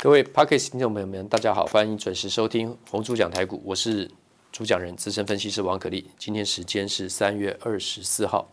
各位 Podcast 听众朋友们，大家好，欢迎准时收听红猪讲台股，我是主讲人资深分析师王可立。今天时间是三月二十四号，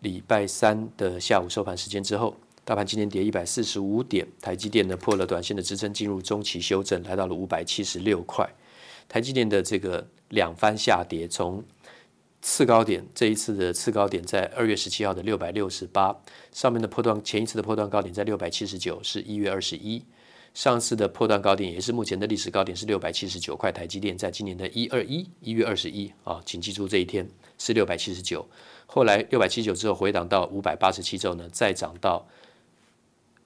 礼拜三的下午收盘时间之后，大盘今天跌一百四十五点，台积电呢破了短线的支撑，进入中期修正，来到了五百七十六块。台积电的这个两番下跌，从次高点，这一次的次高点在二月十七号的六百六十八，上面的波段前一次的波段高点在六百七十九，是一月二十一。上次的破段高点也是目前的历史高点是六百七十九块，台积电在今年的一二一一月二十一啊，请记住这一天是六百七十九。后来六百七十九之后回档到五百八十七之后呢，再涨到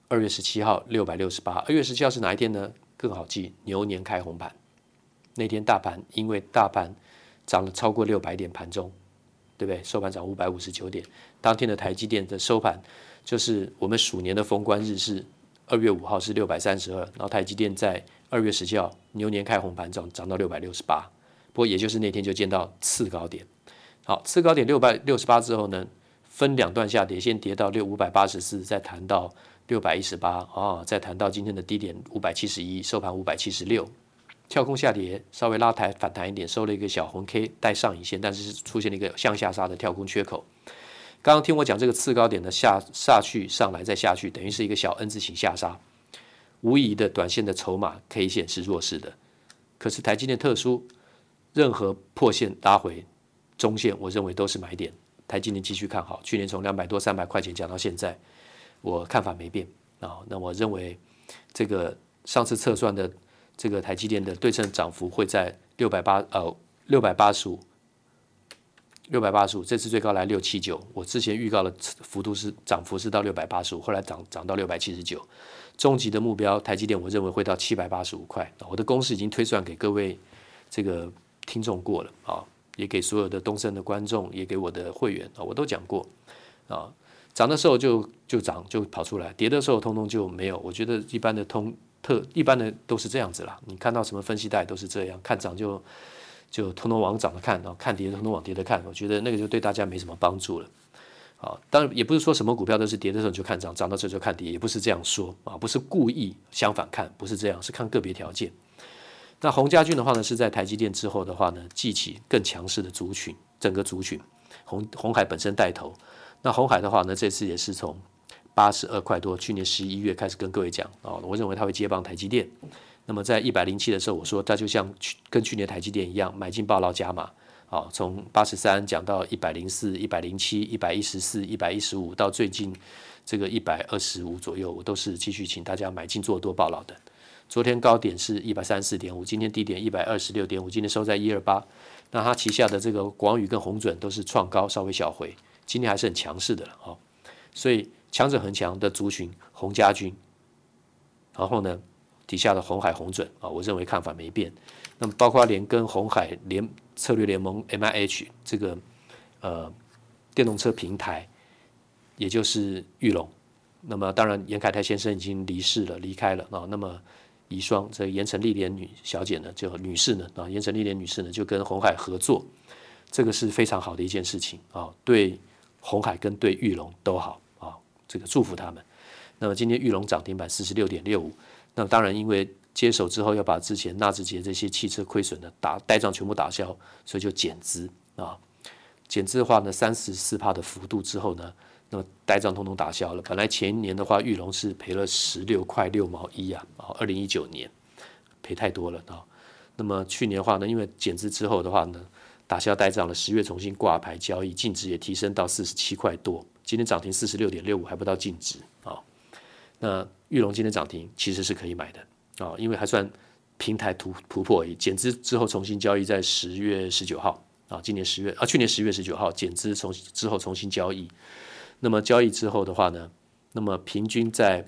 二月十七号六百六十八。二月十七号是哪一天呢？更好记，牛年开红盘那天，大盘因为大盘涨了超过六百点，盘中对不对？收盘涨五百五十九点。当天的台积电的收盘就是我们鼠年的封关日是。二月五号是六百三十二，然后台积电在二月十七号牛年开红盘涨涨到六百六十八，不过也就是那天就见到次高点。好，次高点六百六十八之后呢，分两段下跌，先跌到六五百八十四，再弹到六百一十八啊，再弹到今天的低点五百七十一，收盘五百七十六，跳空下跌，稍微拉抬反弹一点，收了一个小红 K 带上影线，但是出现了一个向下杀的跳空缺口。刚刚听我讲这个次高点的下下去上来再下去，等于是一个小 N 字形下杀，无疑的短线的筹码 K 线是弱势的。可是台积电特殊，任何破线拉回中线，我认为都是买点。台积电继续看好，去年从两百多三百块钱讲到现在，我看法没变啊。那我认为这个上次测算的这个台积电的对称涨幅会在六百八呃六百八十五。六百八十五，这次最高来六七九。我之前预告的幅度是涨幅是到六百八十五，后来涨涨到六百七十九。终极的目标，台积电我认为会到七百八十五块。我的公式已经推算给各位这个听众过了啊，也给所有的东森的观众，也给我的会员啊，我都讲过啊。涨的时候就就涨就跑出来，跌的时候通通就没有。我觉得一般的通特一般的都是这样子啦。你看到什么分析带都是这样，看涨就。就通通往涨的看，然后看跌通通往跌的看，我觉得那个就对大家没什么帮助了。啊，当然也不是说什么股票都是跌的时候就看涨，涨的时候就看跌，也不是这样说啊，不是故意相反看，不是这样，是看个别条件。那鸿家俊的话呢，是在台积电之后的话呢，记起更强势的族群，整个族群，红红海本身带头。那红海的话呢，这次也是从八十二块多，去年十一月开始跟各位讲啊，我认为它会接棒台积电。那么在一百零七的时候，我说它就像去跟去年台积电一样，买进抱牢加码，好，从八十三讲到一百零四、一百零七、一百一十四、一百一十五，到最近这个一百二十五左右，我都是继续请大家买进做多抱牢的。昨天高点是一百三十四点五，今天低点一百二十六点五，今天收在一二八。那它旗下的这个广宇跟红准都是创高，稍微小回，今天还是很强势的了啊。所以强者恒强的族群，红家军，然后呢，底下的红海红准啊，我认为看法没变。那么包括连跟红海联策略联盟 MIH 这个呃电动车平台，也就是玉龙。那么当然严凯泰先生已经离世了，离开了啊。那么遗孀这个严成丽莲女小姐呢，就女士呢啊，严成丽莲女士呢就跟红海合作，这个是非常好的一件事情啊，对红海跟对玉龙都好啊，这个祝福他们。那么今天玉龙涨停板四十六点六五。那当然，因为接手之后要把之前纳智捷这些汽车亏损的打呆账全部打消，所以就减资啊。减资的话呢，三十四帕的幅度之后呢，那么呆账通通打消了。本来前一年的话，玉龙是赔了十六块六毛一啊，啊，二零一九年赔太多了啊。那么去年的话呢，因为减资之后的话呢，打消呆账了，十月重新挂牌交易，净值也提升到四十七块多，今天涨停四十六点六五，还不到净值啊。那玉龙今天涨停，其实是可以买的啊、因为还算平台突突破而已。减资之后重新交易在十月十九号啊，今年十月啊，去年十月十九号减资重之后重新交易。那么交易之后的话呢，那么平均在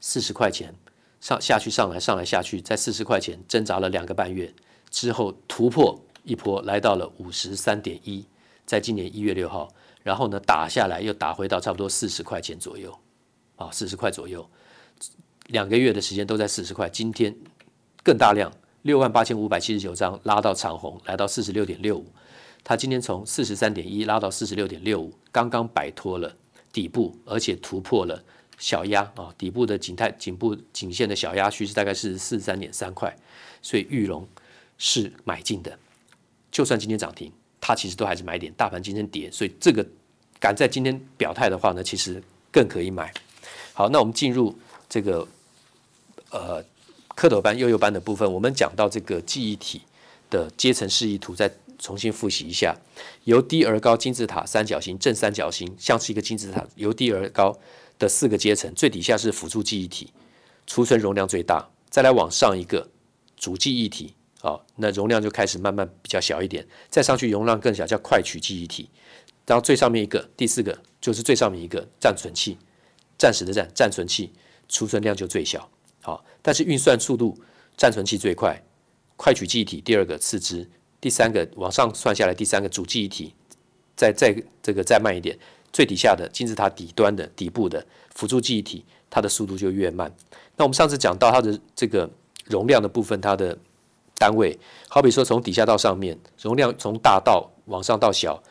四十块钱上下去上来上来下去，在四十块钱挣扎了两个半月之后突破一波，来到了五十三点一，在今年一月六号，然后呢打下来又打回到差不多四十块钱左右。啊，四十块左右，两个月的时间都在四十块。今天更大量，六万八千五百七十九张拉到长红，来到四十六点六五。它今天从四十三点一拉到四十六点六五，刚刚摆脱了底部，而且突破了小压啊，底部的颈态颈部颈线的小压区是大概是四十三点三块，所以玉龙是买进的。就算今天涨停，它其实都还是买点。大盘今天跌，所以这个敢在今天表态的话呢，其实更可以买。好，那我们进入这个呃蝌蚪班、幼幼班的部分，我们讲到这个记忆体的阶层示意图，再重新复习一下：由低而高金字塔三角形正三角形，像是一个金字塔，由低而高。的四个阶层，最底下是辅助记忆体，储存容量最大，再来往上一个主记忆体，啊，那容量就开始慢慢比较小一点，再上去容量更小，叫快取记忆体，然后最上面一个第四个就是最上面一个暂存器，暂时的暂暂存器，储存量就最小，好，但是运算速度暂存器最快，快取记忆体第二个次之，第三个往上算下来第三个主记忆体，再再这个再慢一点。最底下的金字塔底端的底部的辅助记忆体，它的速度就越慢。那我们上次讲到它的这个容量的部分，它的单位，好比说从底下到上面，容量从大到往上到小，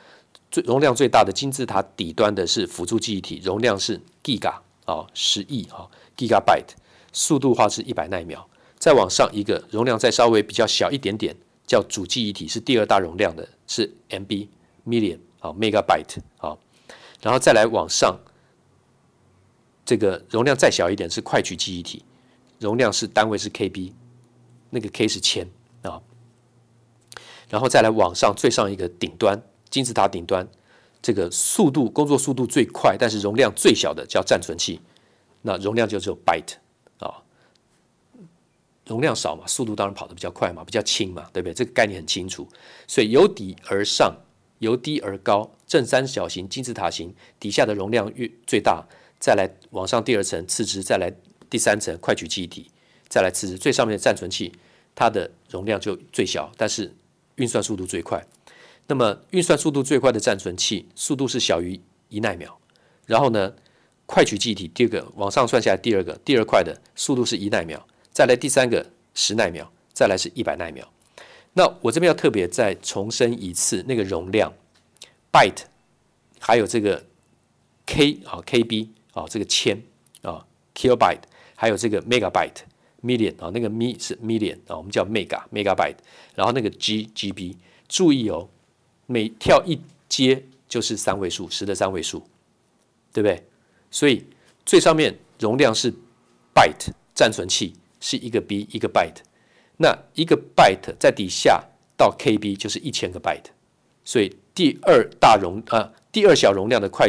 最容量最大的金字塔底端的是辅助记忆体，容量是 Giga 啊，十亿啊，Gigabyte，速度话是一百奈秒。再往上一个容量再稍微比较小一点点，叫主记忆体，是第二大容量的，是 MB million 啊，Megabyte 啊。然后再来往上，这个容量再小一点是快取记忆体，容量是单位是 KB，那个 K 是千啊。然后再来往上最上一个顶端金字塔顶端，这个速度工作速度最快，但是容量最小的叫暂存器，那容量就只有 byte 啊，容量少嘛，速度当然跑得比较快嘛，比较轻嘛，对不对？这个概念很清楚，所以由底而上。由低而高，正三角形金字塔形，底下的容量越最大，再来往上第二层次之，再来第三层快取记忆体，再来次之，最上面的暂存器，它的容量就最小，但是运算速度最快。那么运算速度最快的暂存器，速度是小于一奈秒。然后呢，快取记忆体第二个往上算下来，第二个第二快的速度是一奈秒，再来第三个十奈秒，再来是一百奈秒。那我这边要特别再重申一次，那个容量，byte，还有这个 k 啊，kb 啊，这个千啊，kilobyte，还有这个 megabyte，million 啊，那个 mi 是 million 啊，我们叫 mega，megabyte，然后那个 g，gb，注意哦，每跳一阶就是三位数，十的三位数，对不对？所以最上面容量是 byte，暂存器是一个 b，一个 byte。那一个 byte 在底下到 KB 就是一千个 byte，所以第二大容啊，第二小容量的快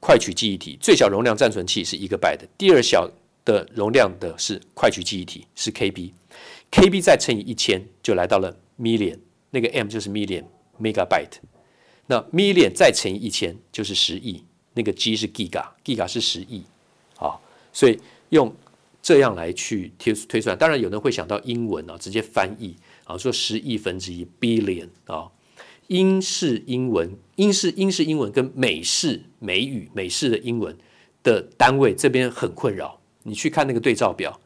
快取记忆体，最小容量暂存器是一个 byte，第二小的容量的是快取记忆体是 KB，KB 再乘以一千就来到了 million，那个 M 就是 million megabyte，那 million 再乘以一千就是十亿，那个 G 是 giga，giga 是十亿，好，所以用。这样来去推推算，当然有人会想到英文啊，直接翻译啊，说十亿分之一 billion 啊，英式英文、英式英式英文跟美式美语、美式的英文的单位这边很困扰。你去看那个对照表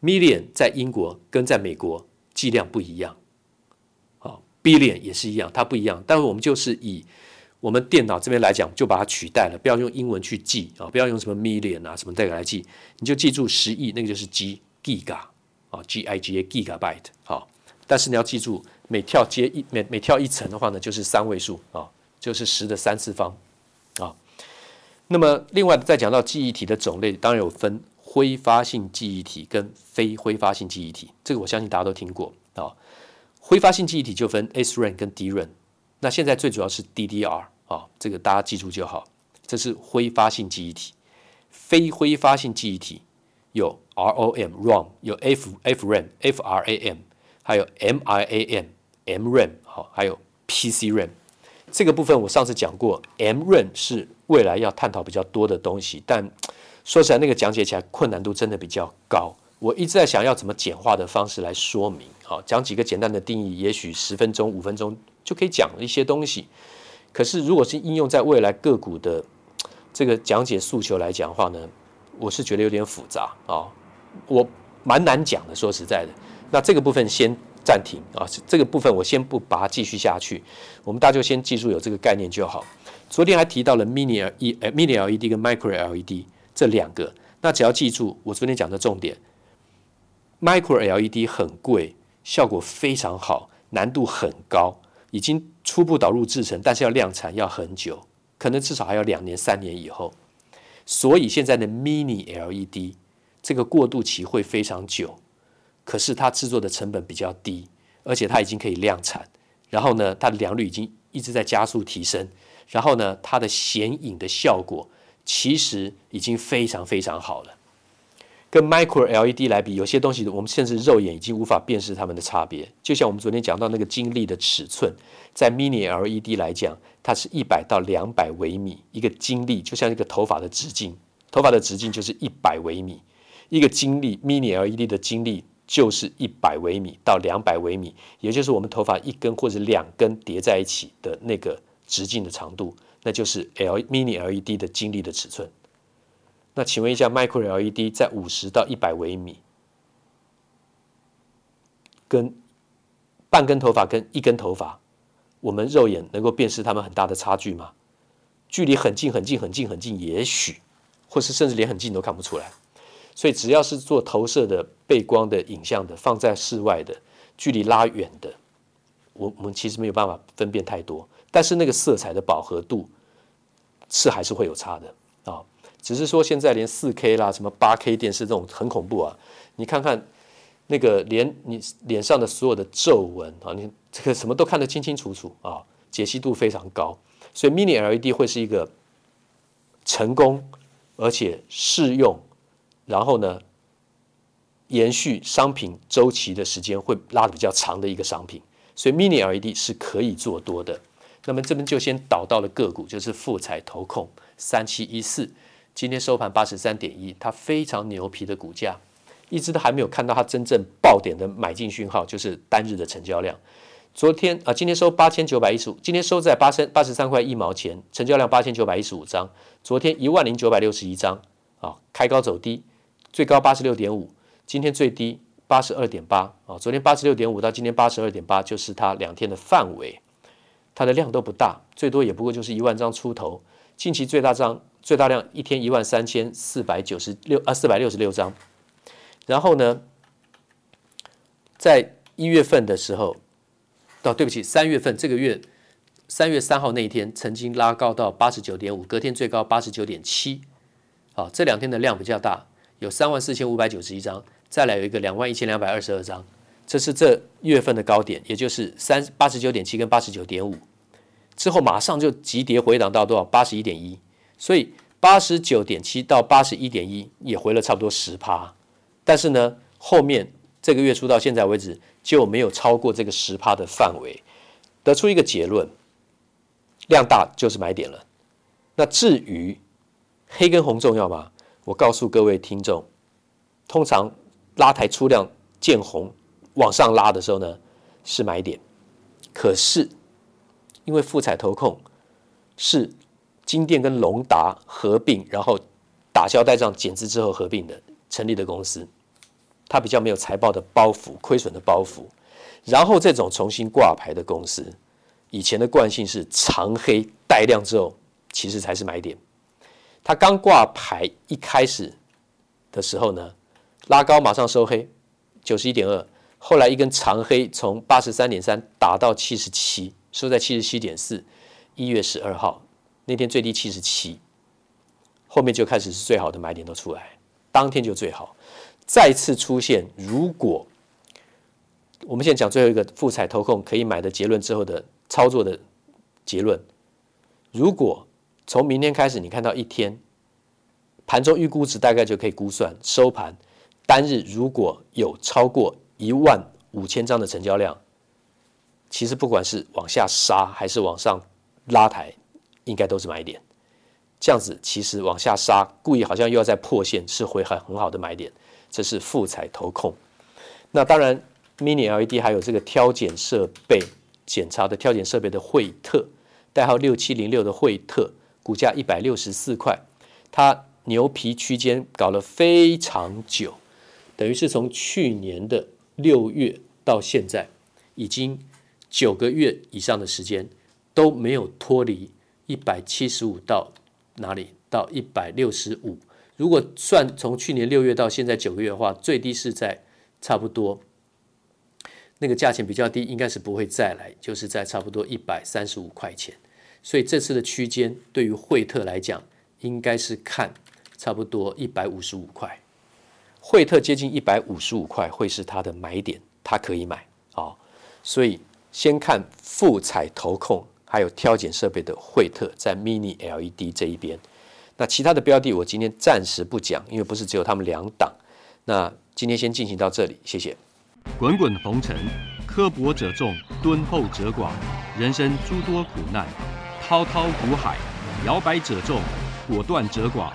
，million 在英国跟在美国计量不一样，，billion 也是一样，它不一样。但是我们就是以我们电脑这边来讲，就把它取代了，不要用英文去记啊，不要用什么 million 啊什么这个来记，你就记住十亿，那个就是 G giga 啊，G I G A gigabyte 好，但是你要记住，每跳接一每每跳一层的话呢，就是三位数啊，就是十的三次方啊。那么另外再讲到记忆体的种类，当然有分挥发性记忆体跟非挥发性记忆体，这个我相信大家都听过啊。挥发性记忆体就分 SRAM 跟 DRAM。那现在最主要是 DDR 啊，这个大家记住就好。这是挥发性记忆体，非挥发性记忆体有 ROM、ROM，有 F FRAM、FRAM，还有 MIAM、MRAM，好，还有 PCRAM。这个部分我上次讲过，MRAM 是未来要探讨比较多的东西，但说起来那个讲解起来困难度真的比较高。我一直在想要怎么简化的方式来说明，好，讲几个简单的定义，也许十分钟、五分钟。就可以讲一些东西，可是如果是应用在未来个股的这个讲解诉求来讲的话呢，我是觉得有点复杂啊，我蛮难讲的。说实在的，那这个部分先暂停啊，这个部分我先不把它继续下去，我们大家就先记住有这个概念就好。昨天还提到了 mini L E、mini LED 跟 micro LED，这两个，那只要记住我昨天讲的重点，Micro LED 很贵，效果非常好，难度很高，已经初步导入制程，但是要量产要很久，可能至少还要两年三年以后。所以现在的 Mini LED 这个过渡期会非常久，可是它制作的成本比较低，而且它已经可以量产，然后呢，它的良率已经一直在加速提升，然后呢，它的显影的效果其实已经非常非常好了。跟 Micro LED 来比，有些东西我们甚至肉眼已经无法辨识它们的差别。就像我们昨天讲到那个晶粒的尺寸，在 Mini LED 来讲，它是一百到两百微米一个晶粒，就像一个头发的直径，头发的直径就是一百微米，一个晶粒 Mini LED 的晶粒就是一百微米到两百微米，也就是我们头发一根或者两根叠在一起的那个直径的长度，那就是 L Mini LED 的晶粒的尺寸。那请问一下，Micro LED 在五十到一百微米，跟半根头发跟一根头发，我们肉眼能够辨识它们很大的差距吗？距离很近很近很近很近，也许，或是甚至连很近都看不出来。所以只要是做投射的背光的影像的，放在室外的，距离拉远的，我我们其实没有办法分辨太多。但是那个色彩的饱和度是还是会有差的。只是说，现在连四 K 啦、什么八 K 电视这种很恐怖啊！你看看那个，连你脸上的所有的皱纹啊，你这个什么都看得清清楚楚啊，解析度非常高。所以 Mini LED 会是一个成功而且适用，然后呢，延续商品周期的时间会拉的比较长的一个商品。所以 Mini LED 是可以做多的。那么这边就先导到了个股，就是富彩投控三七一四。今天收盘八十三点一，它非常牛皮的股价，一直都还没有看到它真正爆点的买进讯号，就是单日的成交量。昨天啊，今天收八千九百一十五，今天收在八三八十三块一毛钱，成交量八千九百一十五张。昨天一万零九百六十一张啊，开高走低，最高八十六点五，今天最低八十二点八啊。昨天八十六点五到今天八十二点八，就是它两天的范围，它的量都不大，最多也不过就是一万张出头。近期最大张。最大量一天一万三千四百九十六啊，四百六十六张。然后呢，在一月份的时候，哦，对不起，三月份这个月三月三号那一天，曾经拉高到八十九点五，隔天最高八十九点七。好，这两天的量比较大，有三万四千五百九十一张，再来有一个两万一千两百二十二张，这是这月份的高点，也就是三八十九点七跟八十九点五。之后马上就急跌回档到多少？八十一点一。所以八十九点七到八十一点一也回了差不多十趴，但是呢，后面这个月初到现在为止就没有超过这个十趴的范围，得出一个结论：量大就是买点了。那至于黑跟红重要吗？我告诉各位听众，通常拉抬出量见红往上拉的时候呢，是买点。可是因为富采投控是。金电跟隆达合并，然后打消带账减资之后合并的成立的公司，它比较没有财报的包袱、亏损的包袱。然后这种重新挂牌的公司，以前的惯性是长黑带量之后，其实才是买点。它刚挂牌一开始的时候呢，拉高马上收黑，九十一点二，后来一根长黑从八十三点三打到七十七，收在七十七点四，一月十二号。那天最低七十七，后面就开始是最好的买点都出来，当天就最好。再次出现，如果我们现在讲最后一个富采投控可以买的结论之后的操作的结论，如果从明天开始你看到一天盘中预估值大概就可以估算收盘单日如果有超过一万五千张的成交量，其实不管是往下杀还是往上拉抬。应该都是买点，这样子其实往下杀，故意好像又要再破线，是会很很好的买点。这是富彩投控。那当然，Mini LED 还有这个挑检设备检查的挑检设备的惠特，代号六七零六的惠特，股价一百六十四块，它牛皮区间搞了非常久，等于是从去年的六月到现在，已经九个月以上的时间都没有脱离。一百七十五到哪里？到一百六十五。如果算从去年六月到现在九个月的话，最低是在差不多那个价钱比较低，应该是不会再来，就是在差不多一百三十五块钱。所以这次的区间对于惠特来讲，应该是看差不多一百五十五块。惠特接近一百五十五块会是它的买点，它可以买啊、所以先看富采投控还有挑拣设备的惠特在 Mini LED 这一边。那其他的标的我今天暂时不讲，因为不是只有他们两档。那今天先进行到这里，谢谢。滚滚红尘，刻薄者众，敦厚者寡；人生诸多苦难，滔滔苦海，摇摆者众，果断者寡。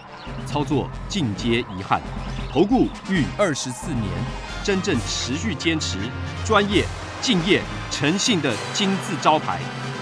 操作尽皆遗憾。投顾逾二十四年，真正持续坚持、专业、敬业、诚信的金字招牌。